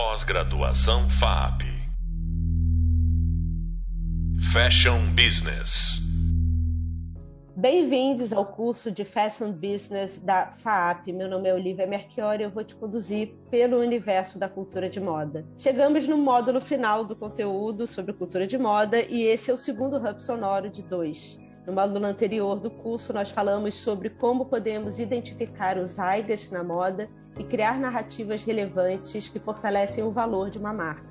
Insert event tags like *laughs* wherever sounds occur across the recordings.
Pós-graduação FAP. Fashion Business. Bem-vindos ao curso de Fashion Business da FAP. Meu nome é Olivia Merchiori e eu vou te conduzir pelo universo da cultura de moda. Chegamos no módulo final do conteúdo sobre cultura de moda e esse é o segundo hub sonoro de dois. No módulo anterior do curso, nós falamos sobre como podemos identificar os AIGAs na moda e criar narrativas relevantes que fortalecem o valor de uma marca.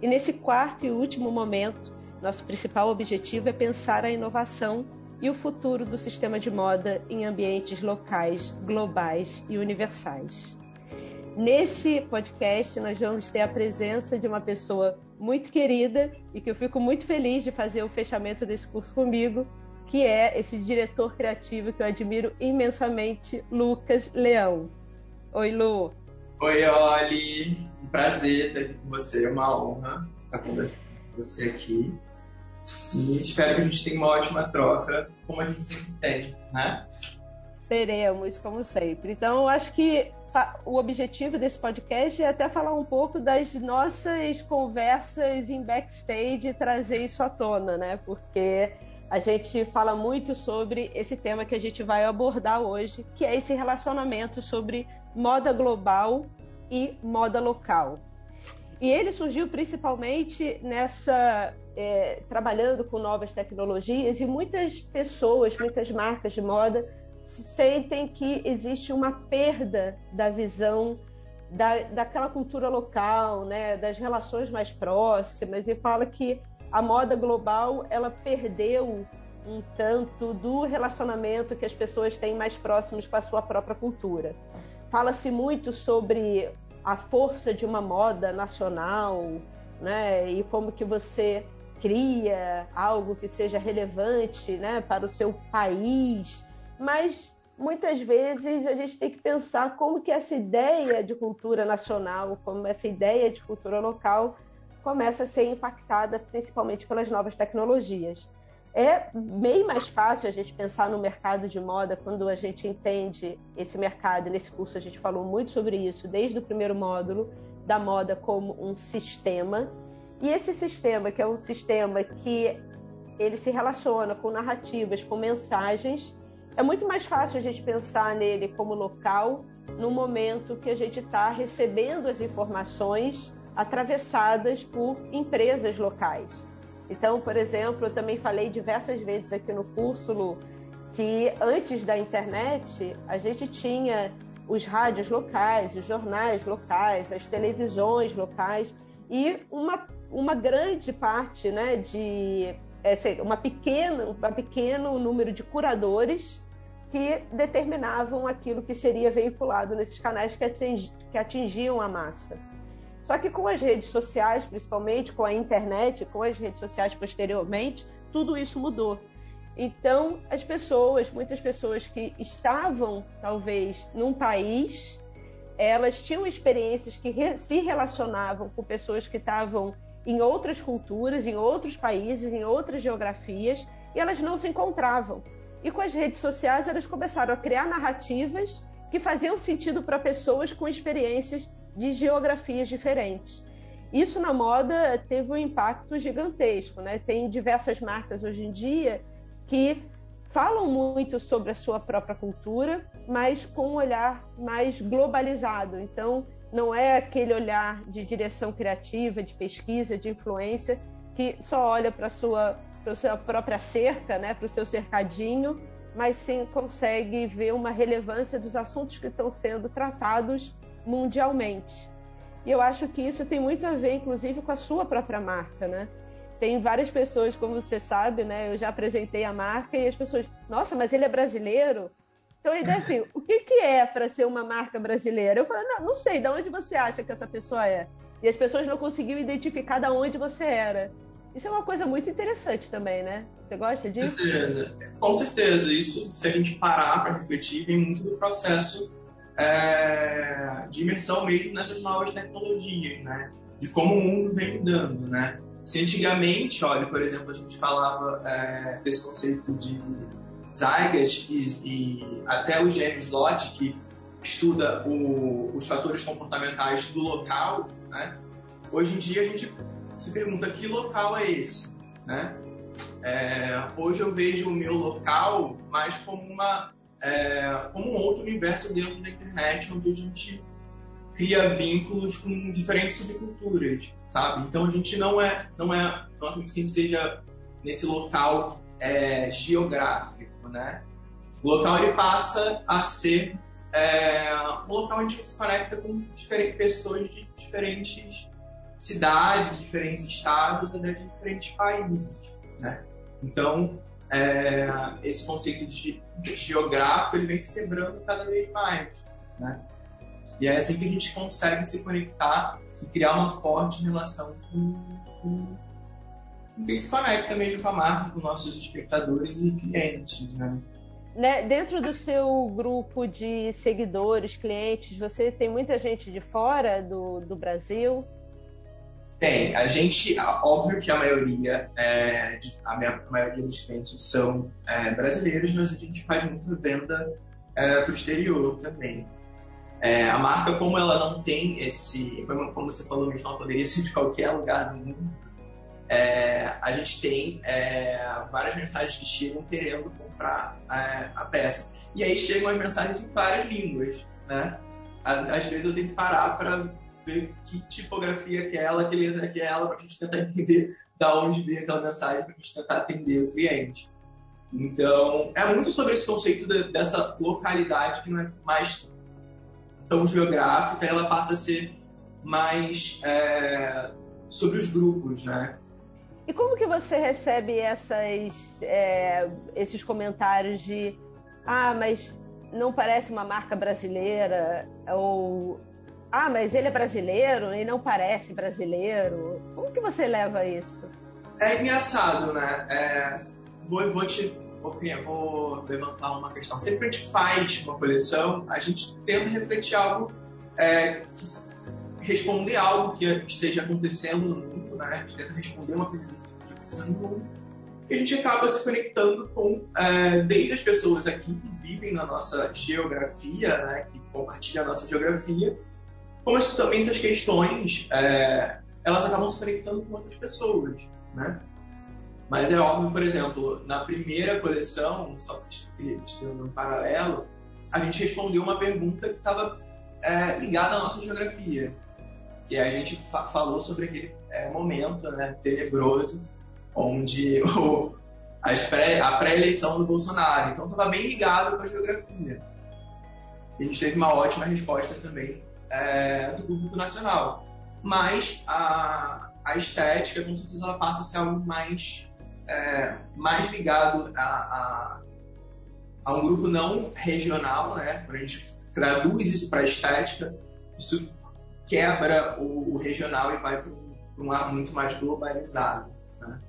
E nesse quarto e último momento, nosso principal objetivo é pensar a inovação e o futuro do sistema de moda em ambientes locais, globais e universais. Nesse podcast, nós vamos ter a presença de uma pessoa muito querida e que eu fico muito feliz de fazer o fechamento desse curso comigo, que é esse diretor criativo que eu admiro imensamente, Lucas Leão. Oi, Lu. Oi, Oli. Um prazer estar aqui com você, é uma honra estar conversando com você aqui. E espero que a gente tenha uma ótima troca, como a gente sempre tem, né? Seremos, como sempre. Então, eu acho que o objetivo desse podcast é até falar um pouco das nossas conversas em backstage e trazer isso à tona, né? Porque a gente fala muito sobre esse tema que a gente vai abordar hoje, que é esse relacionamento sobre moda global e moda local. E ele surgiu principalmente nessa é, trabalhando com novas tecnologias e muitas pessoas, muitas marcas de moda sentem que existe uma perda da visão da, daquela cultura local, né, das relações mais próximas e fala que a moda global ela perdeu um tanto do relacionamento que as pessoas têm mais próximos com a sua própria cultura. Fala-se muito sobre a força de uma moda nacional, né? E como que você cria algo que seja relevante, né, para o seu país, mas muitas vezes a gente tem que pensar como que essa ideia de cultura nacional, como essa ideia de cultura local começa a ser impactada principalmente pelas novas tecnologias. É bem mais fácil a gente pensar no mercado de moda quando a gente entende esse mercado. Nesse curso a gente falou muito sobre isso desde o primeiro módulo da moda como um sistema. E esse sistema, que é um sistema que ele se relaciona com narrativas, com mensagens, é muito mais fácil a gente pensar nele como local no momento que a gente está recebendo as informações atravessadas por empresas locais. Então, por exemplo, eu também falei diversas vezes aqui no curso, Lu, que antes da internet a gente tinha os rádios locais, os jornais locais, as televisões locais e uma, uma grande parte né, de é, uma pequena, um pequeno número de curadores que determinavam aquilo que seria veiculado nesses canais que, atingi, que atingiam a massa. Só que com as redes sociais, principalmente com a internet, com as redes sociais posteriormente, tudo isso mudou. Então, as pessoas, muitas pessoas que estavam talvez num país, elas tinham experiências que re se relacionavam com pessoas que estavam em outras culturas, em outros países, em outras geografias, e elas não se encontravam. E com as redes sociais, elas começaram a criar narrativas que faziam sentido para pessoas com experiências de geografias diferentes. Isso na moda teve um impacto gigantesco, né? Tem diversas marcas hoje em dia que falam muito sobre a sua própria cultura, mas com um olhar mais globalizado. Então, não é aquele olhar de direção criativa, de pesquisa, de influência, que só olha para a sua, sua própria cerca, né? para o seu cercadinho, mas sim consegue ver uma relevância dos assuntos que estão sendo tratados mundialmente. E eu acho que isso tem muito a ver, inclusive, com a sua própria marca, né? Tem várias pessoas, como você sabe, né? Eu já apresentei a marca e as pessoas, nossa, mas ele é brasileiro? Então a ideia é assim, *laughs* o que, que é para ser uma marca brasileira? Eu falo, não, não sei, de onde você acha que essa pessoa é? E as pessoas não conseguiam identificar de onde você era. Isso é uma coisa muito interessante também, né? Você gosta disso? Com certeza. Com certeza. Isso, se a gente parar para refletir, vem muito do processo é, de imersão mesmo nessas novas tecnologias, né? De como o mundo vem mudando, né? Se antigamente, olha, por exemplo, a gente falava é, desse conceito de Zygas e, e, até o James Lott, que estuda o, os fatores comportamentais do local, né? hoje em dia a gente se pergunta que local é esse, né? É, hoje eu vejo o meu local mais como uma é, como um outro universo dentro da internet, onde a gente cria vínculos com diferentes subculturas, sabe? Então a gente não é não é não acredito que a gente seja nesse local é, geográfico, né? O local ele passa a ser é, um local onde a gente se conecta com diferentes pessoas de diferentes cidades, diferentes estados, até de diferentes países, né? Então, é, esse conceito de, de geográfico ele vem se quebrando cada vez mais, né? E é assim que a gente consegue se conectar e criar uma forte relação com, com, com quem se conecta mesmo com a marca, com nossos espectadores e clientes, né? né? Dentro do seu grupo de seguidores, clientes, você tem muita gente de fora do, do Brasil? Tem. A gente, óbvio que a maioria, é, a, minha, a, maioria dos clientes são é, brasileiros, mas a gente faz muita venda é, para o exterior também. É, a marca, como ela não tem esse, como você falou mesmo, ela poderia ser de qualquer lugar do mundo. É, a gente tem é, várias mensagens que chegam querendo comprar a peça. E aí chegam as mensagens em várias línguas, né? Às vezes eu tenho que parar para ver que tipografia que é ela, que letra que é ela, para a gente tentar entender da onde vem aquela mensagem, para a gente tentar atender o cliente. Então, é muito sobre esse conceito de, dessa localidade que não é mais tão geográfica, ela passa a ser mais é, sobre os grupos, né? E como que você recebe essas, é, esses comentários de ah, mas não parece uma marca brasileira ou ah, mas ele é brasileiro e não parece brasileiro. Como que você leva isso? É engraçado, né? É, vou, vou te vou, levantar uma questão. Sempre que a gente faz uma coleção, a gente tenta refletir algo é, responder algo que esteja acontecendo no mundo, né? A gente tenta responder uma coisa que esteja acontecendo no mundo. E a gente acaba se conectando com é, desde as pessoas aqui que vivem na nossa geografia, né? Que compartilham a nossa geografia, como também essas questões é, elas acabam se conectando com outras pessoas, né? Mas é óbvio, por exemplo, na primeira coleção, só tendo um paralelo, a gente respondeu uma pergunta que estava é, ligada à nossa geografia, que a gente fa falou sobre aquele é, momento né, tenebroso onde *laughs* o, pré, a pré-eleição do Bolsonaro. Então estava bem ligado com a geografia. E a gente teve uma ótima resposta também é, do público nacional. Mas a, a estética, com certeza, ela passa a ser algo mais, é, mais ligado a, a, a, um grupo não regional, né? Quando a gente traduz isso para estética, isso quebra o, o regional e vai para um ar muito mais globalizado. Né?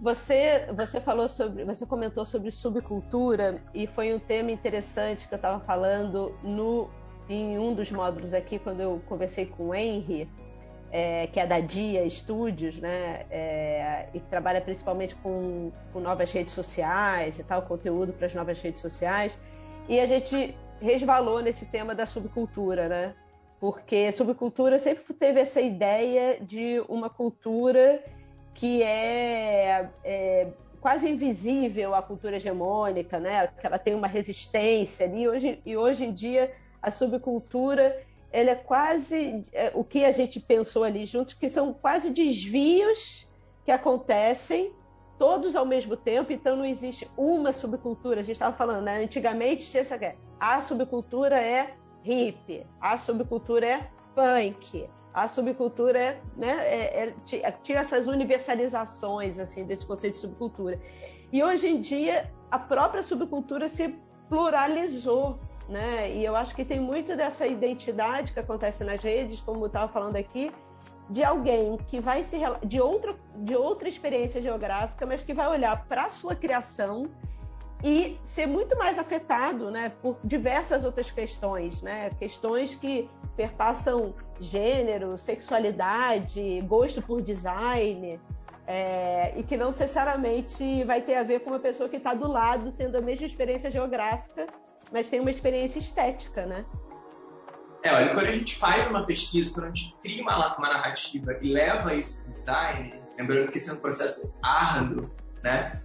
Você, você falou sobre, você comentou sobre subcultura e foi um tema interessante que eu estava falando no em um dos módulos aqui, quando eu conversei com o Henry, é, que é da Dia Studios, né, é, e que trabalha principalmente com, com novas redes sociais e tal, conteúdo para as novas redes sociais, e a gente resvalou nesse tema da subcultura, né? Porque subcultura sempre teve essa ideia de uma cultura que é, é quase invisível à cultura hegemônica, né? Que ela tem uma resistência ali. Hoje, e hoje em dia a subcultura é quase é, o que a gente pensou ali juntos, que são quase desvios que acontecem todos ao mesmo tempo, então não existe uma subcultura. A gente estava falando, né? antigamente tinha essa a subcultura é hip, a subcultura é punk, a subcultura é, né, é, é, tinha essas universalizações assim desse conceito de subcultura. E hoje em dia a própria subcultura se pluralizou né? E eu acho que tem muito dessa identidade que acontece nas redes, como eu estava falando aqui, de alguém que vai se de outra de outra experiência geográfica, mas que vai olhar para a sua criação e ser muito mais afetado, né, por diversas outras questões, né? Questões que perpassam gênero, sexualidade, gosto por design, é, e que não necessariamente vai ter a ver com uma pessoa que está do lado tendo a mesma experiência geográfica mas tem uma experiência estética, né? É, olha, quando a gente faz uma pesquisa, quando a gente cria uma, uma narrativa e leva isso para o design, lembrando que esse é um processo árduo, né?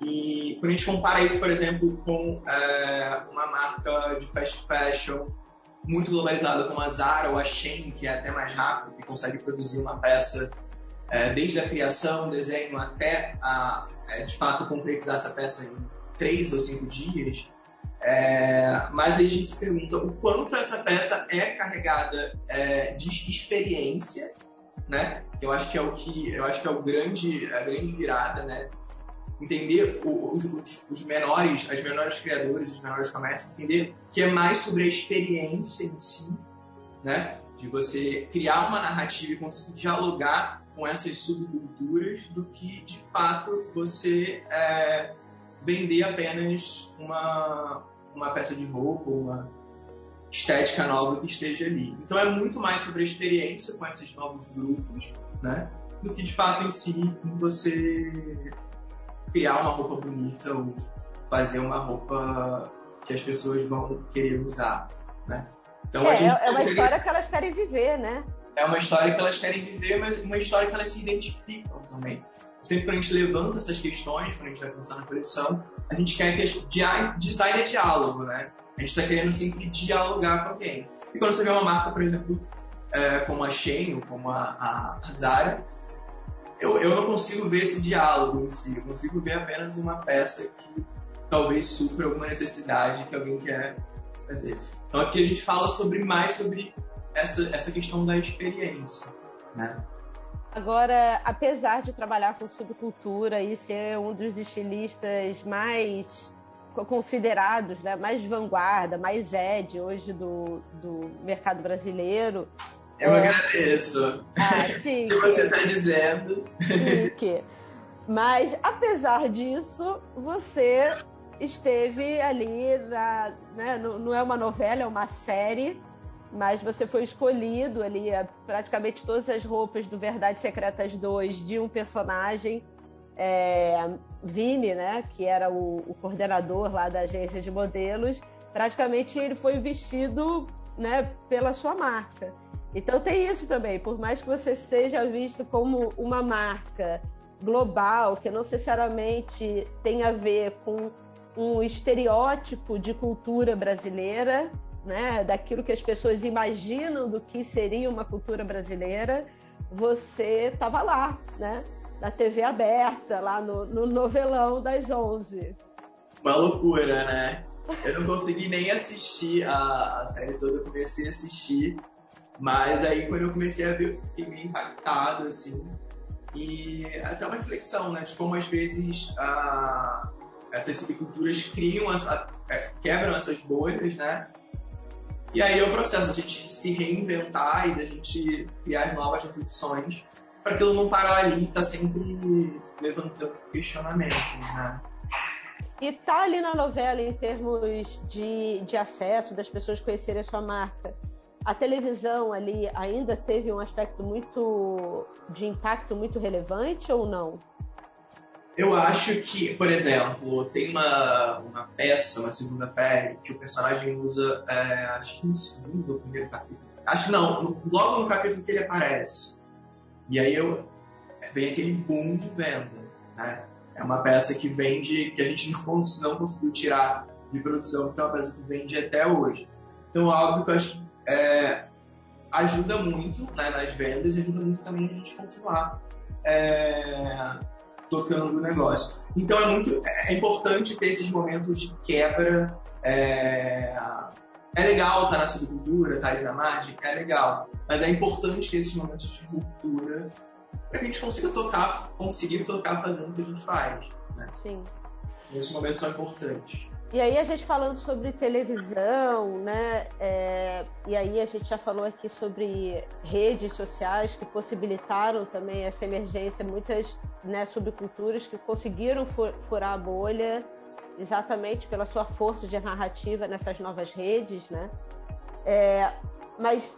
E quando a gente compara isso, por exemplo, com é, uma marca de fast fashion muito globalizada como a Zara ou a Shein, que é até mais rápido, que consegue produzir uma peça é, desde a criação, desenho até a, é, de fato concretizar essa peça em três ou cinco dias. É, mas aí a gente se pergunta o quanto essa peça é carregada é, de experiência, né? Eu acho que é o que eu acho que é o grande a grande virada, né? Entender os, os, os menores, as menores criadores, os menores comércios, entender que é mais sobre a experiência em si, né? De você criar uma narrativa e conseguir dialogar com essas subculturas do que de fato você é, vender apenas uma, uma peça de roupa, uma estética nova que esteja ali. Então é muito mais sobre a experiência com esses novos grupos, né? Do que de fato em si você criar uma roupa bonita ou fazer uma roupa que as pessoas vão querer usar, né? Então, é, é uma história que elas querem viver, né? É uma história que elas querem viver, mas uma história que elas se identificam também. Sempre que a gente levanta essas questões, quando a gente vai pensar na coleção, a gente quer que design é diálogo, né? A gente está querendo sempre dialogar com alguém. E quando você vê uma marca, por exemplo, é, como a Shein ou como a, a Zara, eu, eu não consigo ver esse diálogo em si. Eu consigo ver apenas uma peça que talvez supra alguma necessidade que alguém quer fazer. Então aqui a gente fala sobre mais sobre essa, essa questão da experiência, né? Agora, apesar de trabalhar com subcultura e ser um dos estilistas mais considerados, né, mais vanguarda, mais ed hoje do, do mercado brasileiro. Eu é... agradeço. Ah, *laughs* Se você está dizendo. Chique. Mas, apesar disso, você esteve ali, na, né, não é uma novela, é uma série, mas você foi escolhido ali, é, praticamente todas as roupas do Verdades Secretas 2 de um personagem, é, Vini, né, que era o, o, coordenador lá da agência de modelos, praticamente ele foi vestido né, pela sua marca. Então tem isso também, por mais que você seja visto como uma marca global, que não necessariamente tem a ver com um estereótipo de cultura brasileira, né, daquilo que as pessoas imaginam do que seria uma cultura brasileira, você estava lá, né, na TV aberta, lá no, no novelão das 11. Uma loucura, né? Eu não consegui nem assistir a, a série toda, eu comecei a assistir, mas aí quando eu comecei a ver, fiquei meio impactado, assim, e até uma reflexão, né, de como às vezes a, essas subculturas criam, essa, é, quebram essas bolhas, né? E aí é o processo a gente se reinventar e da gente criar novas reflexões para aquilo não parar ali e tá sempre levantando questionamentos, né? E tá ali na novela em termos de, de acesso, das pessoas conhecerem a sua marca. A televisão ali ainda teve um aspecto muito de impacto muito relevante ou não? Eu acho que, por exemplo, tem uma, uma peça, uma segunda pele, que o personagem usa, é, acho que no segundo ou primeiro capítulo. Acho que não, logo no capítulo que ele aparece. E aí eu, vem aquele boom de venda, né? É uma peça que vende, que a gente não, não conseguiu tirar de produção, porque é uma peça que vende até hoje. Então, óbvio que eu acho que é, ajuda muito né, nas vendas e ajuda muito também a gente continuar é, tocando o negócio. Então é muito é importante ter esses momentos de quebra. É, é legal estar na subcultura, estar ali na margem, é legal. Mas é importante ter esses momentos de ruptura para que a gente consiga tocar, conseguir tocar fazendo o que a gente faz. Né? Sim. Esses momentos são importantes. E aí a gente falando sobre televisão, né? É, e aí a gente já falou aqui sobre redes sociais que possibilitaram também essa emergência, muitas né, subculturas que conseguiram furar a bolha exatamente pela sua força de narrativa nessas novas redes, né? É, mas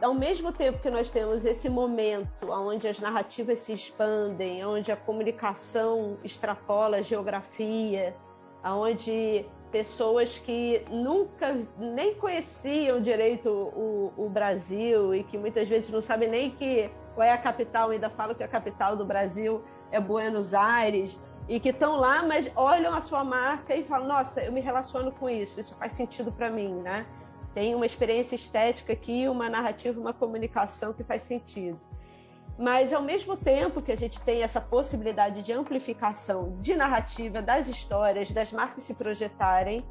ao mesmo tempo que nós temos esse momento onde as narrativas se expandem, onde a comunicação extrapola a geografia, onde pessoas que nunca nem conheciam direito o, o, Brasil e que muitas vezes não sabem nem que qual é a capital, ainda falam que a capital do Brasil é Buenos Aires e que estão lá, mas olham a sua marca e falam: Nossa, eu me relaciono com isso, isso faz sentido para mim, né? Tem uma experiência estética aqui, uma narrativa, uma comunicação que faz sentido. Mas, ao mesmo tempo que a gente tem essa possibilidade de amplificação de narrativa das histórias, das marcas se projetarem,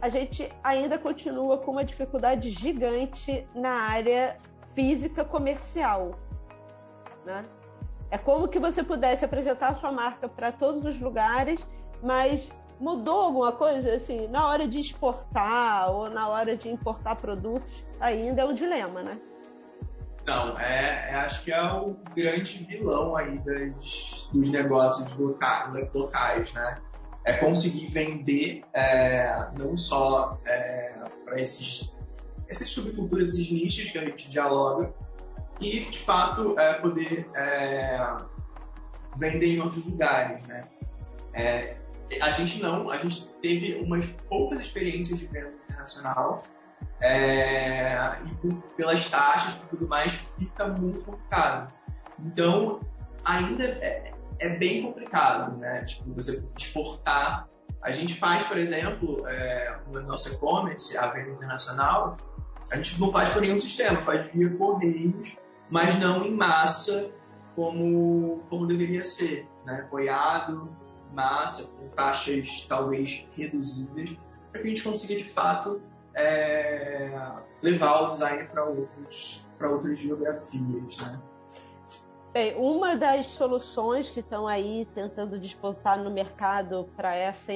a gente ainda continua com uma dificuldade gigante na área física comercial. Né? É como que você pudesse apresentar a sua marca para todos os lugares, mas mudou alguma coisa assim na hora de exportar ou na hora de importar produtos ainda é um dilema, né? Não, é, é, acho que é o grande vilão aí das, dos negócios locais, locais, né? É conseguir vender é, não só é, para esses, essas subculturas, esses nichos que a gente dialoga, e de fato é, poder é, vender em outros lugares, né? É, a gente não, a gente teve umas poucas experiências de venda internacional, é, e por, pelas taxas e tudo mais, fica muito complicado. Então, ainda é, é, bem complicado, né? Tipo, você exportar. A gente faz, por exemplo, é, no nosso e-commerce, a venda internacional, a gente não faz por nenhum sistema, faz via correios, mas não em massa como, como deveria ser, né? Apoiado, massa, com taxas talvez reduzidas, para que a gente consiga de fato é, levar o design para outros para outras geografias, né? Bem, uma das soluções que estão aí tentando despontar no mercado para essa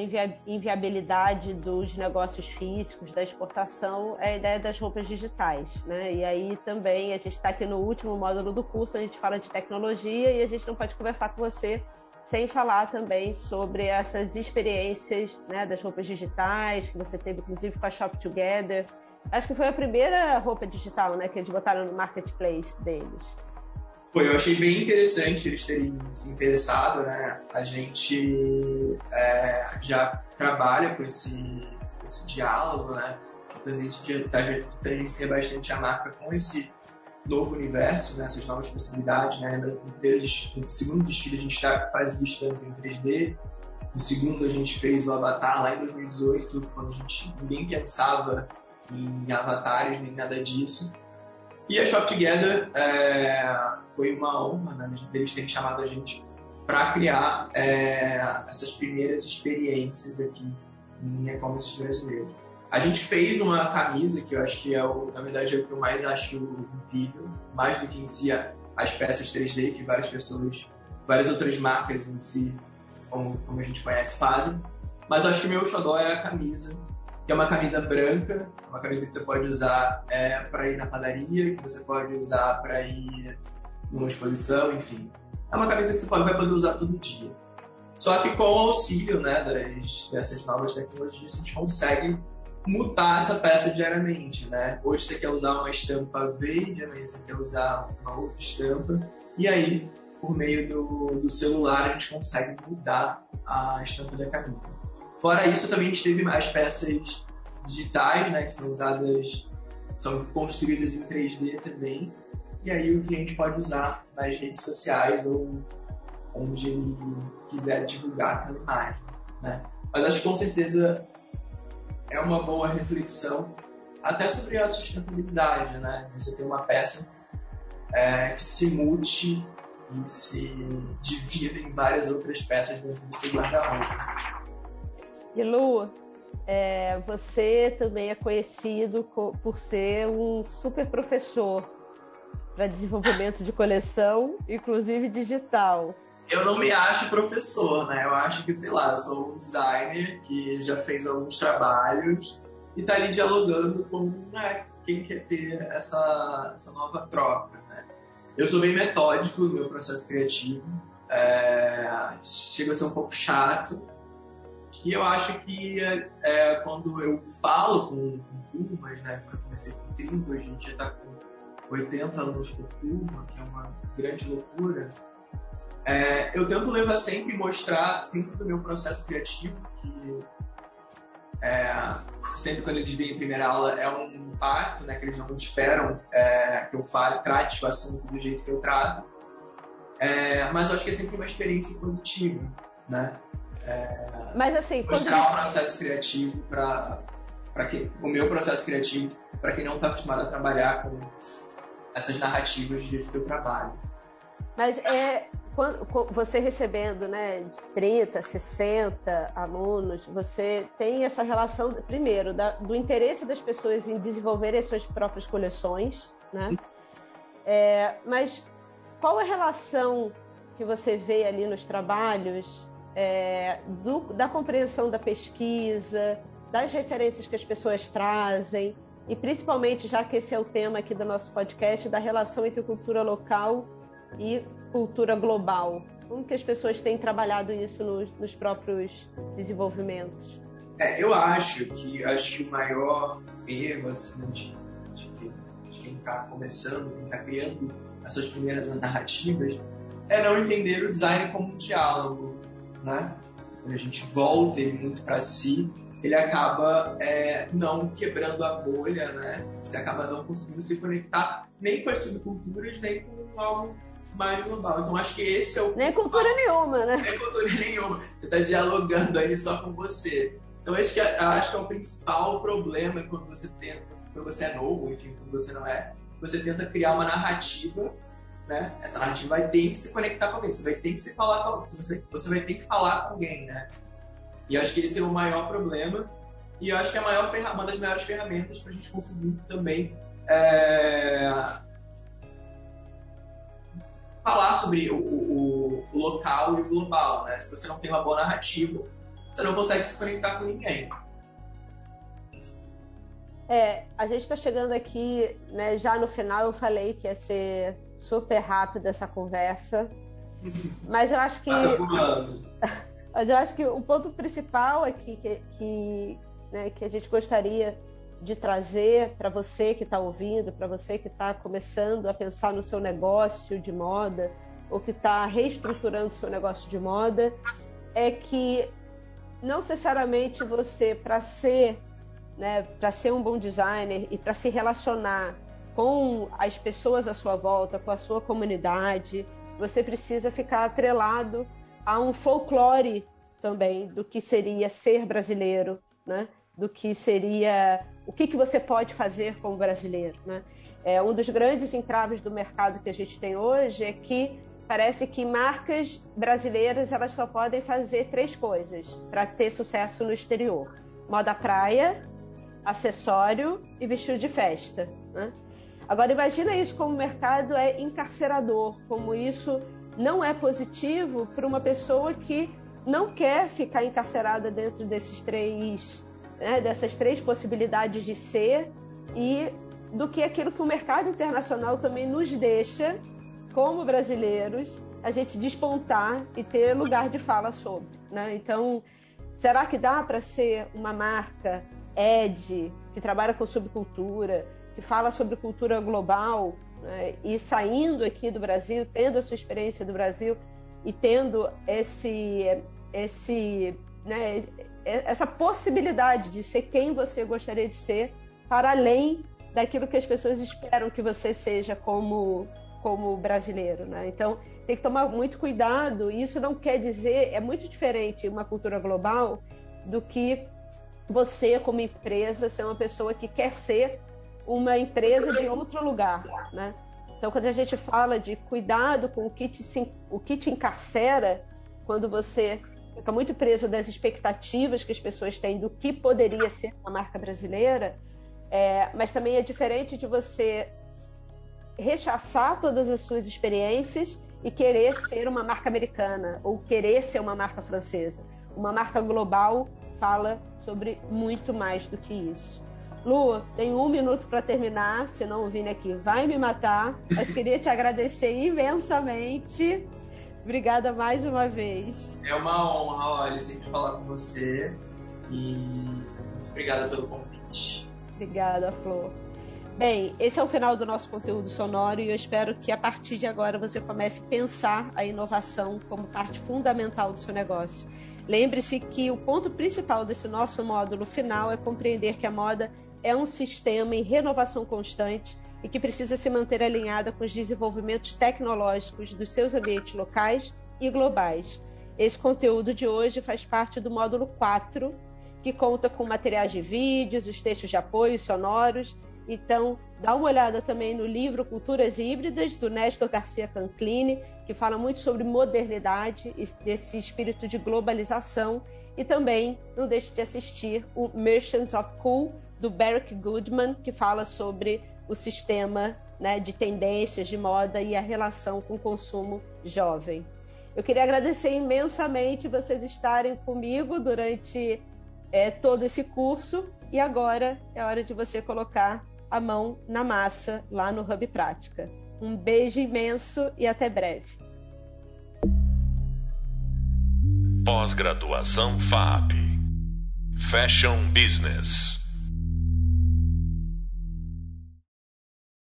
inviabilidade dos negócios físicos, da exportação, é a ideia das roupas digitais. Né? E aí também a gente está aqui no último módulo do curso, a gente fala de tecnologia e a gente não pode conversar com você sem falar também sobre essas experiências né, das roupas digitais que você teve, inclusive, com a Shop Together. Acho que foi a primeira roupa digital né, que eles botaram no marketplace deles. Foi, eu achei bem interessante eles terem se interessado, né? A gente é, já trabalha com esse, esse diálogo, né? Então a gente tangencia bastante a marca com esse novo universo, né, essas novas possibilidades. Né? no segundo desfile a gente tá, faz isso em 3D, no segundo a gente fez o Avatar lá em 2018, quando a gente, ninguém pensava em avatares nem nada disso. E a Shop Together é, foi uma honra né, deles terem chamado a gente para criar é, essas primeiras experiências aqui em e-commerce brasileiro. A gente fez uma camisa que eu acho que é, o, na verdade, é o que eu mais acho incrível, mais do que em si as peças 3D que várias pessoas, várias outras marcas em si, como, como a gente conhece, fazem. Mas eu acho que o meu xodó é a camisa, que é uma camisa branca, uma camisa que você pode usar é, para ir na padaria, que você pode usar para ir numa exposição, enfim. É uma camisa que você pode, vai poder usar todo dia. Só que com o auxílio né, das, dessas novas tecnologias, a gente consegue mutar essa peça diariamente, né? Hoje você quer usar uma estampa verde, amanhã você quer usar uma outra estampa, e aí, por meio do, do celular, a gente consegue mudar a estampa da camisa. Fora isso, também a gente teve as peças digitais, né, que são usadas, são construídas em 3D também, e aí o cliente pode usar nas redes sociais ou onde ele quiser divulgar aquela imagem, né? Mas acho que com certeza é uma boa reflexão até sobre a sustentabilidade, né? Você ter uma peça é, que se mute e se divida em várias outras peças dentro do seu guarda-roupa. E Lu, é, você também é conhecido por ser um super professor para desenvolvimento de coleção, inclusive digital eu não me acho professor, né? Eu acho que, sei lá, eu sou um designer que já fez alguns trabalhos e tá ali dialogando com né, quem quer ter essa, essa nova troca, né? Eu sou bem metódico no meu processo criativo, é, chega a ser um pouco chato, e eu acho que é, quando eu falo com, com turmas, né? Eu comecei com 30, hoje a gente já tá com 80 alunos por turma, que é uma grande loucura é, eu tento levar sempre mostrar, sempre do meu processo criativo, que é, sempre quando eles vêm em primeira aula é um impacto, né, que eles não esperam é, que eu fale, trate o assunto do jeito que eu trato. É, mas eu acho que é sempre uma experiência positiva, né? É, mas assim, mostrar quando... o processo criativo para para quem o meu processo criativo para quem não está acostumado a trabalhar com essas narrativas do jeito que eu trabalho. Mas é quando, você recebendo né, 30, 60 alunos, você tem essa relação, primeiro, da, do interesse das pessoas em desenvolverem as suas próprias coleções, né? É, mas qual a relação que você vê ali nos trabalhos é, do, da compreensão da pesquisa, das referências que as pessoas trazem, e principalmente, já que esse é o tema aqui do nosso podcast, da relação entre cultura local e cultura global? Como que as pessoas têm trabalhado isso nos, nos próprios desenvolvimentos? É, eu acho que acho que o maior erro assim, de, de, de quem está começando, quem está criando as suas primeiras narrativas, é não entender o design como um diálogo, né? Quando a gente volta ele muito para si, ele acaba é, não quebrando a bolha, né? Você acaba não conseguindo se conectar nem com as subculturas, nem com algo mais global. Então acho que esse é o. Nem cultura nenhuma, né? Nem cultura nenhuma. Você está dialogando aí só com você. Então acho que, acho que é o principal problema quando você tenta, quando você é novo, enfim, quando você não é, você tenta criar uma narrativa, né? Essa narrativa vai ter que se conectar com alguém, você vai ter que se falar com alguém, você, você vai ter que falar com alguém, né? E acho que esse é o maior problema. E eu acho que é maior uma das maiores ferramentas para a gente conseguir também é, falar sobre o, o, o, local e o global. Né? Se você não tem uma boa narrativa, você não consegue se conectar com ninguém. É, a gente está chegando aqui, né, já no final eu falei que ia ser super rápida essa conversa, *laughs* mas eu acho que *laughs* mas eu acho que o ponto principal aqui que, que, né, que a gente gostaria de trazer para você que está ouvindo, para você que está começando a pensar no seu negócio de moda ou que está reestruturando seu negócio de moda, é que não necessariamente você, para ser, né, para ser um bom designer e para se relacionar com as pessoas à sua volta, com a sua comunidade, você precisa ficar atrelado a um folclore também do que seria ser brasileiro, né? Do que seria o que, que você pode fazer como brasileiro. Né? É, um dos grandes entraves do mercado que a gente tem hoje é que parece que marcas brasileiras elas só podem fazer três coisas para ter sucesso no exterior: moda praia, acessório e vestido de festa. Né? Agora imagina isso como o mercado é encarcerador, como isso não é positivo para uma pessoa que não quer ficar encarcerada dentro desses três né, dessas três possibilidades de ser e do que aquilo que o mercado internacional também nos deixa, como brasileiros, a gente despontar e ter lugar de fala sobre. Né? Então, será que dá para ser uma marca ED, que trabalha com subcultura, que fala sobre cultura global, né? e saindo aqui do Brasil, tendo a sua experiência do Brasil e tendo esse, esse né, essa possibilidade de ser quem você gostaria de ser, para além daquilo que as pessoas esperam que você seja como, como brasileiro. Né? Então, tem que tomar muito cuidado. Isso não quer dizer, é muito diferente uma cultura global do que você, como empresa, ser uma pessoa que quer ser uma empresa de outro lugar. Né? Então, quando a gente fala de cuidado com o que te, o que te encarcera, quando você fica muito preso das expectativas que as pessoas têm do que poderia ser uma marca brasileira, é, mas também é diferente de você rechaçar todas as suas experiências e querer ser uma marca americana ou querer ser uma marca francesa. Uma marca global fala sobre muito mais do que isso. Lu, tem um minuto para terminar, senão o Vini aqui vai me matar, mas queria te agradecer imensamente Obrigada mais uma vez. É uma honra, olha, sempre falar com você. E muito obrigada pelo convite. Obrigada, Flor. Bem, esse é o final do nosso conteúdo sonoro e eu espero que a partir de agora você comece a pensar a inovação como parte fundamental do seu negócio. Lembre-se que o ponto principal desse nosso módulo final é compreender que a moda é um sistema em renovação constante e que precisa se manter alinhada com os desenvolvimentos tecnológicos dos seus ambientes locais e globais. Esse conteúdo de hoje faz parte do módulo 4, que conta com materiais de vídeos, os textos de apoio sonoros então, dá uma olhada também no livro Culturas Híbridas, do Néstor Garcia Canclini, que fala muito sobre modernidade, desse espírito de globalização. E também não deixe de assistir o Merchants of Cool, do Barack Goodman, que fala sobre o sistema né, de tendências de moda e a relação com o consumo jovem. Eu queria agradecer imensamente vocês estarem comigo durante é, todo esse curso e agora é hora de você colocar a mão na massa lá no Hub Prática. Um beijo imenso e até breve. Pós-graduação FAP Fashion Business